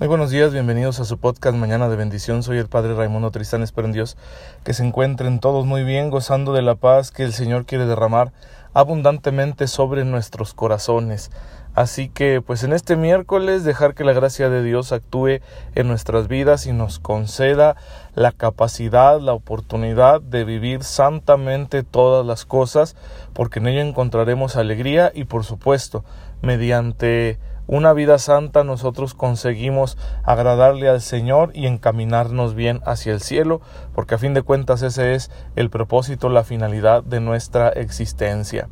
Muy buenos días, bienvenidos a su podcast Mañana de Bendición. Soy el Padre Raimundo Tristán, espero en Dios que se encuentren todos muy bien, gozando de la paz que el Señor quiere derramar abundantemente sobre nuestros corazones. Así que, pues en este miércoles, dejar que la gracia de Dios actúe en nuestras vidas y nos conceda la capacidad, la oportunidad de vivir santamente todas las cosas, porque en ello encontraremos alegría y, por supuesto, mediante una vida santa nosotros conseguimos agradarle al Señor y encaminarnos bien hacia el cielo, porque a fin de cuentas ese es el propósito, la finalidad de nuestra existencia.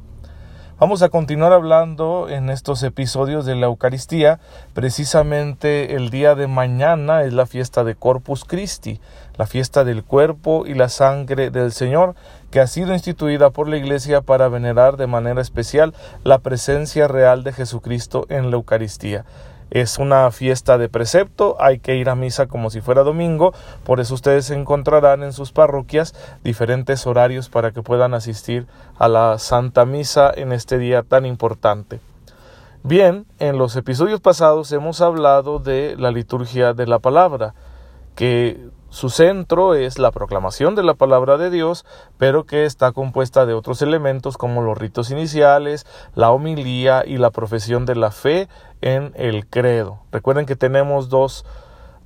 Vamos a continuar hablando en estos episodios de la Eucaristía. Precisamente el día de mañana es la fiesta de Corpus Christi, la fiesta del cuerpo y la sangre del Señor, que ha sido instituida por la Iglesia para venerar de manera especial la presencia real de Jesucristo en la Eucaristía. Es una fiesta de precepto, hay que ir a misa como si fuera domingo, por eso ustedes encontrarán en sus parroquias diferentes horarios para que puedan asistir a la Santa Misa en este día tan importante. Bien, en los episodios pasados hemos hablado de la liturgia de la palabra, que su centro es la proclamación de la palabra de Dios, pero que está compuesta de otros elementos como los ritos iniciales, la homilía y la profesión de la fe en el credo. Recuerden que tenemos dos,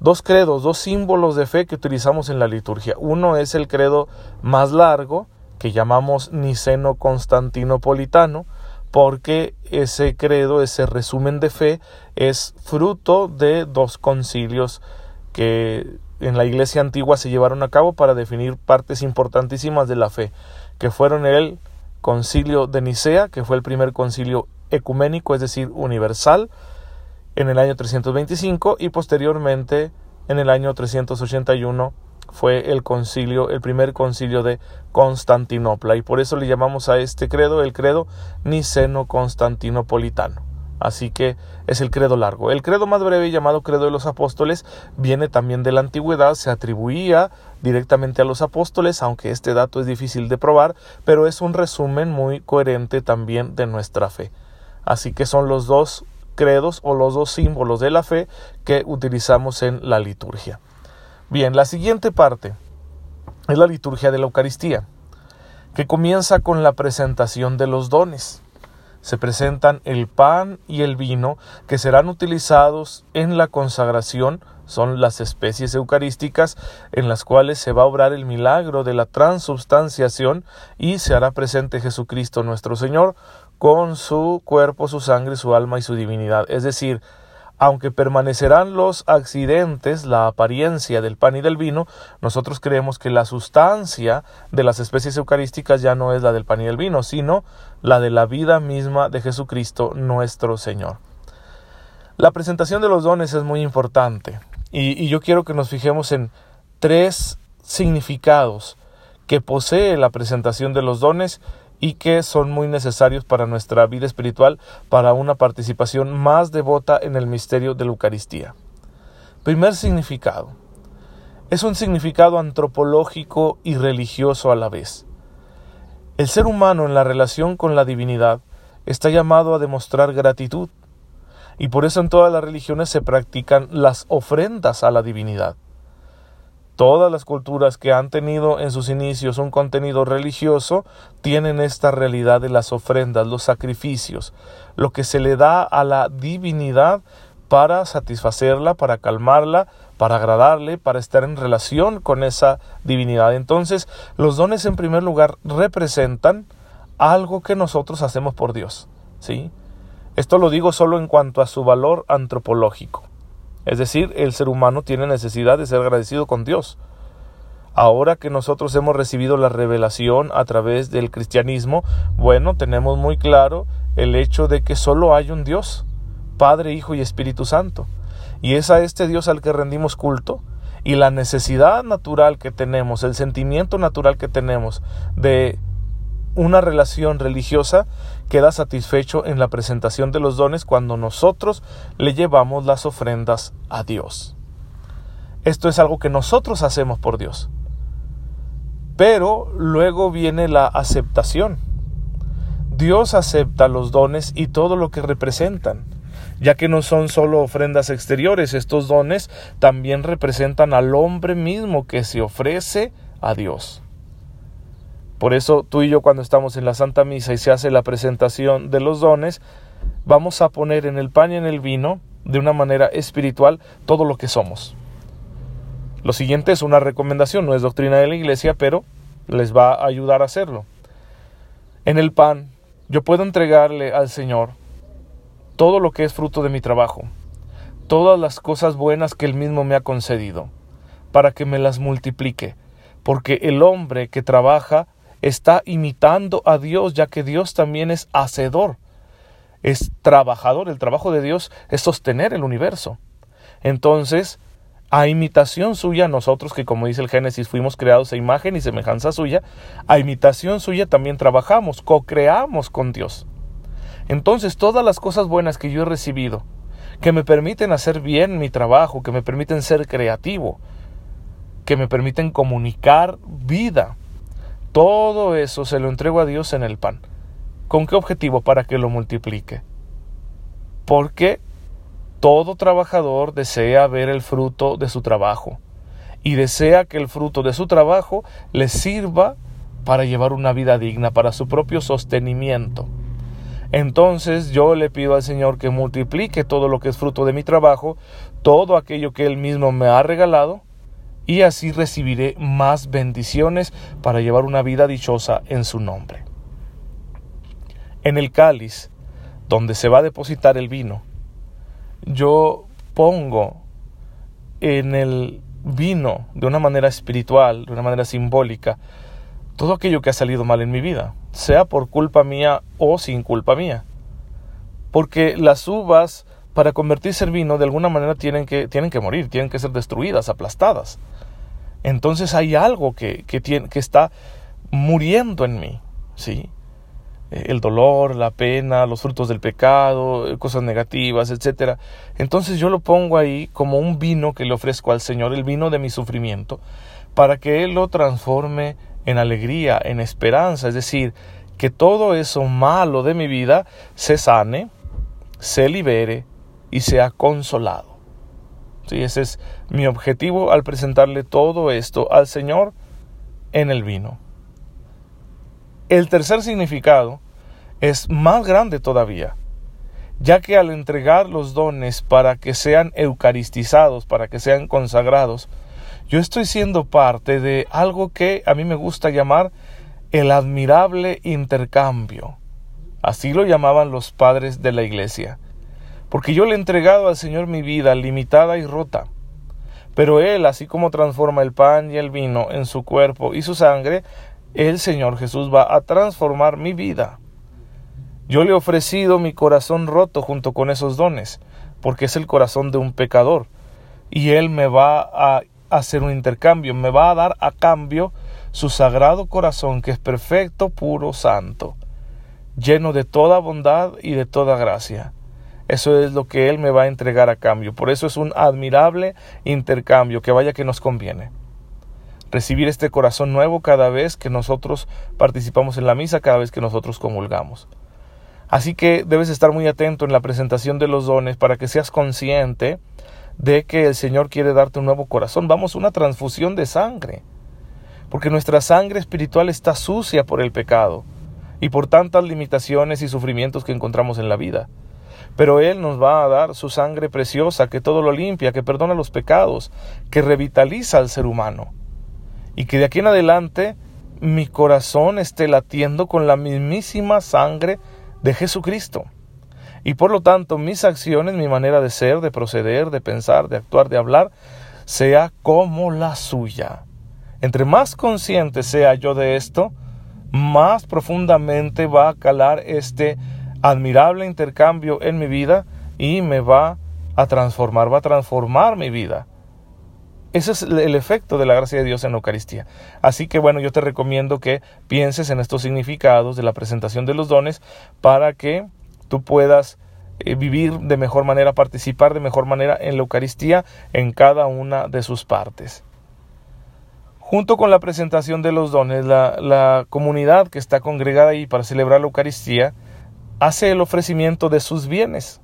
dos credos, dos símbolos de fe que utilizamos en la liturgia. Uno es el credo más largo, que llamamos niceno constantinopolitano, porque ese credo, ese resumen de fe, es fruto de dos concilios que en la iglesia antigua se llevaron a cabo para definir partes importantísimas de la fe, que fueron el concilio de Nicea, que fue el primer concilio ecuménico, es decir, universal, en el año 325 y posteriormente en el año 381 fue el concilio, el primer concilio de Constantinopla y por eso le llamamos a este credo el credo niceno-constantinopolitano. Así que es el credo largo. El credo más breve, llamado credo de los apóstoles, viene también de la antigüedad, se atribuía directamente a los apóstoles, aunque este dato es difícil de probar, pero es un resumen muy coherente también de nuestra fe. Así que son los dos credos o los dos símbolos de la fe que utilizamos en la liturgia. Bien, la siguiente parte es la liturgia de la Eucaristía, que comienza con la presentación de los dones se presentan el pan y el vino que serán utilizados en la consagración, son las especies eucarísticas en las cuales se va a obrar el milagro de la transubstanciación y se hará presente Jesucristo nuestro Señor con su cuerpo, su sangre, su alma y su divinidad. Es decir, aunque permanecerán los accidentes, la apariencia del pan y del vino, nosotros creemos que la sustancia de las especies eucarísticas ya no es la del pan y del vino, sino la de la vida misma de Jesucristo nuestro Señor. La presentación de los dones es muy importante y, y yo quiero que nos fijemos en tres significados que posee la presentación de los dones y que son muy necesarios para nuestra vida espiritual, para una participación más devota en el misterio de la Eucaristía. Primer significado. Es un significado antropológico y religioso a la vez. El ser humano en la relación con la divinidad está llamado a demostrar gratitud, y por eso en todas las religiones se practican las ofrendas a la divinidad. Todas las culturas que han tenido en sus inicios un contenido religioso tienen esta realidad de las ofrendas, los sacrificios, lo que se le da a la divinidad para satisfacerla, para calmarla, para agradarle, para estar en relación con esa divinidad. Entonces, los dones en primer lugar representan algo que nosotros hacemos por Dios, ¿sí? Esto lo digo solo en cuanto a su valor antropológico. Es decir, el ser humano tiene necesidad de ser agradecido con Dios. Ahora que nosotros hemos recibido la revelación a través del cristianismo, bueno, tenemos muy claro el hecho de que solo hay un Dios, Padre, Hijo y Espíritu Santo. Y es a este Dios al que rendimos culto. Y la necesidad natural que tenemos, el sentimiento natural que tenemos de una relación religiosa queda satisfecho en la presentación de los dones cuando nosotros le llevamos las ofrendas a Dios. Esto es algo que nosotros hacemos por Dios. Pero luego viene la aceptación. Dios acepta los dones y todo lo que representan. ya que no son solo ofrendas exteriores, estos dones también representan al hombre mismo que se ofrece a Dios. Por eso tú y yo cuando estamos en la Santa Misa y se hace la presentación de los dones, vamos a poner en el pan y en el vino, de una manera espiritual, todo lo que somos. Lo siguiente es una recomendación, no es doctrina de la iglesia, pero les va a ayudar a hacerlo. En el pan, yo puedo entregarle al Señor todo lo que es fruto de mi trabajo, todas las cosas buenas que Él mismo me ha concedido, para que me las multiplique, porque el hombre que trabaja está imitando a Dios, ya que Dios también es hacedor, es trabajador, el trabajo de Dios es sostener el universo. Entonces, a imitación suya, nosotros que como dice el Génesis fuimos creados a imagen y semejanza suya, a imitación suya también trabajamos, co-creamos con Dios. Entonces todas las cosas buenas que yo he recibido, que me permiten hacer bien mi trabajo, que me permiten ser creativo, que me permiten comunicar vida, todo eso se lo entrego a Dios en el pan. ¿Con qué objetivo? Para que lo multiplique. Porque todo trabajador desea ver el fruto de su trabajo y desea que el fruto de su trabajo le sirva para llevar una vida digna, para su propio sostenimiento. Entonces yo le pido al Señor que multiplique todo lo que es fruto de mi trabajo, todo aquello que Él mismo me ha regalado, y así recibiré más bendiciones para llevar una vida dichosa en su nombre. En el cáliz, donde se va a depositar el vino, yo pongo en el vino de una manera espiritual, de una manera simbólica, todo aquello que ha salido mal en mi vida, sea por culpa mía o sin culpa mía. Porque las uvas, para convertirse en vino, de alguna manera tienen que, tienen que morir, tienen que ser destruidas, aplastadas. Entonces hay algo que, que, tiene, que está muriendo en mí, ¿sí? el dolor, la pena, los frutos del pecado, eh, cosas negativas, etcétera. Entonces yo lo pongo ahí como un vino que le ofrezco al Señor, el vino de mi sufrimiento, para que Él lo transforme en alegría, en esperanza, es decir, que todo eso malo de mi vida se sane, se libere y sea consolado. Sí, ese es mi objetivo al presentarle todo esto al Señor en el vino. El tercer significado es más grande todavía, ya que al entregar los dones para que sean eucaristizados, para que sean consagrados, yo estoy siendo parte de algo que a mí me gusta llamar el admirable intercambio. Así lo llamaban los padres de la iglesia. Porque yo le he entregado al Señor mi vida limitada y rota. Pero Él, así como transforma el pan y el vino en su cuerpo y su sangre, el Señor Jesús va a transformar mi vida. Yo le he ofrecido mi corazón roto junto con esos dones, porque es el corazón de un pecador. Y Él me va a hacer un intercambio, me va a dar a cambio su sagrado corazón que es perfecto, puro, santo, lleno de toda bondad y de toda gracia. Eso es lo que Él me va a entregar a cambio. Por eso es un admirable intercambio que vaya que nos conviene recibir este corazón nuevo cada vez que nosotros participamos en la misa, cada vez que nosotros comulgamos. Así que debes estar muy atento en la presentación de los dones para que seas consciente de que el Señor quiere darte un nuevo corazón. Vamos, una transfusión de sangre. Porque nuestra sangre espiritual está sucia por el pecado y por tantas limitaciones y sufrimientos que encontramos en la vida. Pero Él nos va a dar su sangre preciosa que todo lo limpia, que perdona los pecados, que revitaliza al ser humano y que de aquí en adelante mi corazón esté latiendo con la mismísima sangre de Jesucristo. Y por lo tanto mis acciones, mi manera de ser, de proceder, de pensar, de actuar, de hablar, sea como la suya. Entre más consciente sea yo de esto, más profundamente va a calar este admirable intercambio en mi vida y me va a transformar, va a transformar mi vida. Ese es el efecto de la gracia de Dios en la Eucaristía. Así que bueno, yo te recomiendo que pienses en estos significados de la presentación de los dones para que tú puedas eh, vivir de mejor manera, participar de mejor manera en la Eucaristía en cada una de sus partes. Junto con la presentación de los dones, la, la comunidad que está congregada ahí para celebrar la Eucaristía hace el ofrecimiento de sus bienes.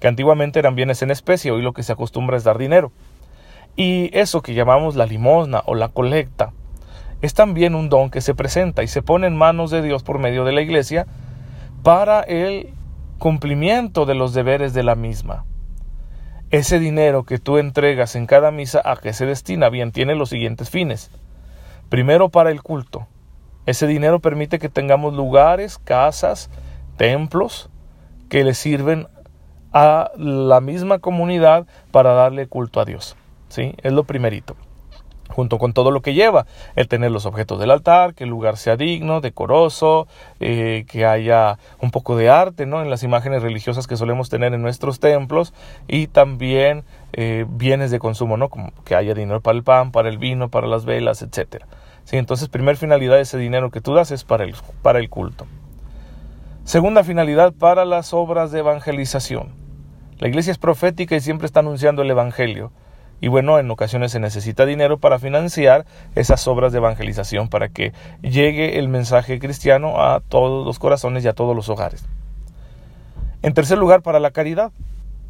que antiguamente eran bienes en especie, hoy lo que se acostumbra es dar dinero. Y eso que llamamos la limosna o la colecta es también un don que se presenta y se pone en manos de Dios por medio de la iglesia para el cumplimiento de los deberes de la misma. Ese dinero que tú entregas en cada misa a que se destina bien tiene los siguientes fines. Primero para el culto. Ese dinero permite que tengamos lugares, casas, templos que le sirven a la misma comunidad para darle culto a Dios. ¿Sí? Es lo primerito junto con todo lo que lleva, el tener los objetos del altar, que el lugar sea digno, decoroso, eh, que haya un poco de arte ¿no? en las imágenes religiosas que solemos tener en nuestros templos y también eh, bienes de consumo, ¿no? como que haya dinero para el pan, para el vino, para las velas, etc. ¿Sí? Entonces, primer finalidad ese dinero que tú das es para el, para el culto. Segunda finalidad, para las obras de evangelización. La iglesia es profética y siempre está anunciando el Evangelio. Y bueno, en ocasiones se necesita dinero para financiar esas obras de evangelización, para que llegue el mensaje cristiano a todos los corazones y a todos los hogares. En tercer lugar, para la caridad.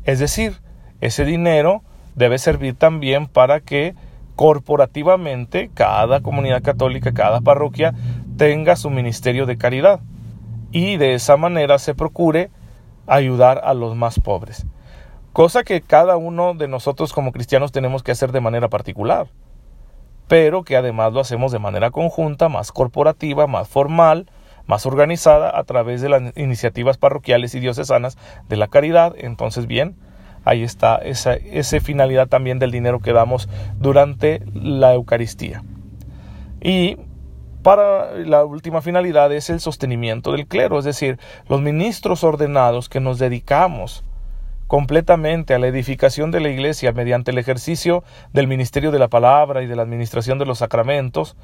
Es decir, ese dinero debe servir también para que corporativamente cada comunidad católica, cada parroquia tenga su ministerio de caridad y de esa manera se procure ayudar a los más pobres cosa que cada uno de nosotros como cristianos tenemos que hacer de manera particular, pero que además lo hacemos de manera conjunta, más corporativa, más formal, más organizada a través de las iniciativas parroquiales y diocesanas de la caridad. Entonces, bien, ahí está esa, esa finalidad también del dinero que damos durante la Eucaristía. Y para la última finalidad es el sostenimiento del clero, es decir, los ministros ordenados que nos dedicamos completamente a la edificación de la Iglesia mediante el ejercicio del ministerio de la palabra y de la administración de los sacramentos,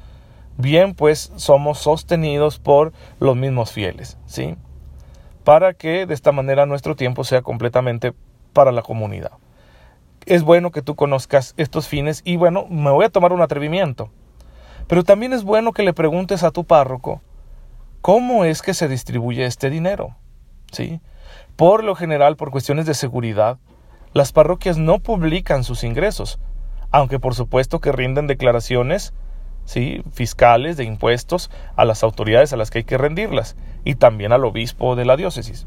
bien pues somos sostenidos por los mismos fieles, ¿sí? Para que de esta manera nuestro tiempo sea completamente para la comunidad. Es bueno que tú conozcas estos fines y bueno, me voy a tomar un atrevimiento. Pero también es bueno que le preguntes a tu párroco cómo es que se distribuye este dinero, ¿sí? Por lo general, por cuestiones de seguridad, las parroquias no publican sus ingresos, aunque por supuesto que rinden declaraciones ¿sí? fiscales de impuestos a las autoridades a las que hay que rendirlas y también al obispo de la diócesis.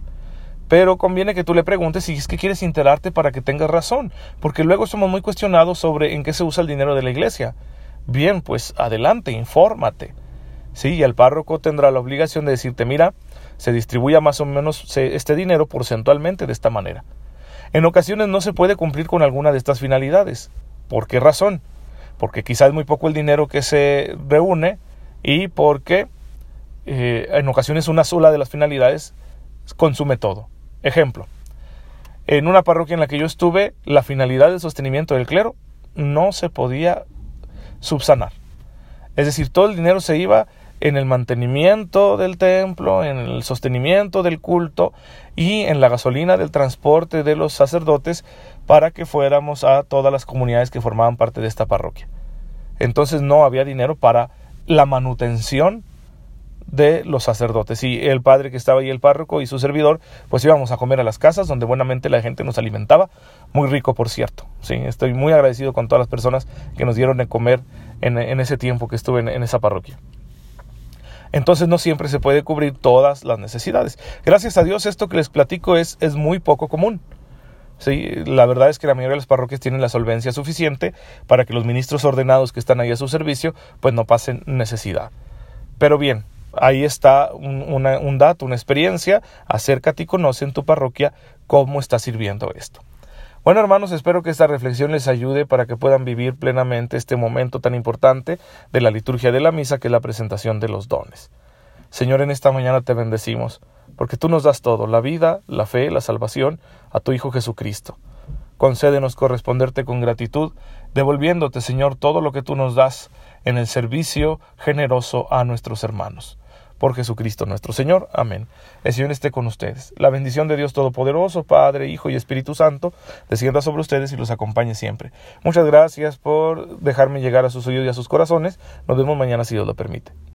Pero conviene que tú le preguntes si es que quieres enterarte para que tengas razón, porque luego somos muy cuestionados sobre en qué se usa el dinero de la iglesia. Bien, pues adelante, infórmate. Sí, y el párroco tendrá la obligación de decirte, mira, se distribuya más o menos este dinero porcentualmente de esta manera. En ocasiones no se puede cumplir con alguna de estas finalidades. ¿Por qué razón? Porque quizá es muy poco el dinero que se reúne y porque eh, en ocasiones una sola de las finalidades consume todo. Ejemplo, en una parroquia en la que yo estuve, la finalidad del sostenimiento del clero no se podía subsanar. Es decir, todo el dinero se iba en el mantenimiento del templo, en el sostenimiento del culto y en la gasolina del transporte de los sacerdotes para que fuéramos a todas las comunidades que formaban parte de esta parroquia. Entonces no había dinero para la manutención de los sacerdotes. Y el padre que estaba ahí, el párroco y su servidor, pues íbamos a comer a las casas donde buenamente la gente nos alimentaba. Muy rico, por cierto. Sí, estoy muy agradecido con todas las personas que nos dieron de comer en, ese tiempo que estuve en esa parroquia. Entonces no siempre se puede cubrir todas las necesidades. Gracias a Dios esto que les platico es, es muy poco común. Sí, la verdad es que la mayoría de las parroquias tienen la solvencia suficiente para que los ministros ordenados que están ahí a su servicio pues no pasen necesidad. Pero bien, ahí está un, dato, una experiencia. Acércate y conoce en tu parroquia cómo está sirviendo esto. Bueno, hermanos, espero que esta reflexión les ayude para que puedan vivir plenamente este momento tan importante de la liturgia de la misa, que es la presentación de los dones. Señor, en esta mañana te bendecimos, porque tú nos das todo, la vida, la fe, la salvación, a tu Hijo Jesucristo. Concédenos corresponderte con gratitud, devolviéndote, Señor, todo lo que tú nos das en el servicio generoso a nuestros hermanos por Jesucristo nuestro Señor. Amén. El Señor esté con ustedes. La bendición de Dios Todopoderoso, Padre, Hijo y Espíritu Santo, descienda sobre ustedes y los acompañe siempre. Muchas gracias por dejarme llegar a sus oídos y a sus corazones. Nos vemos mañana si Dios lo permite.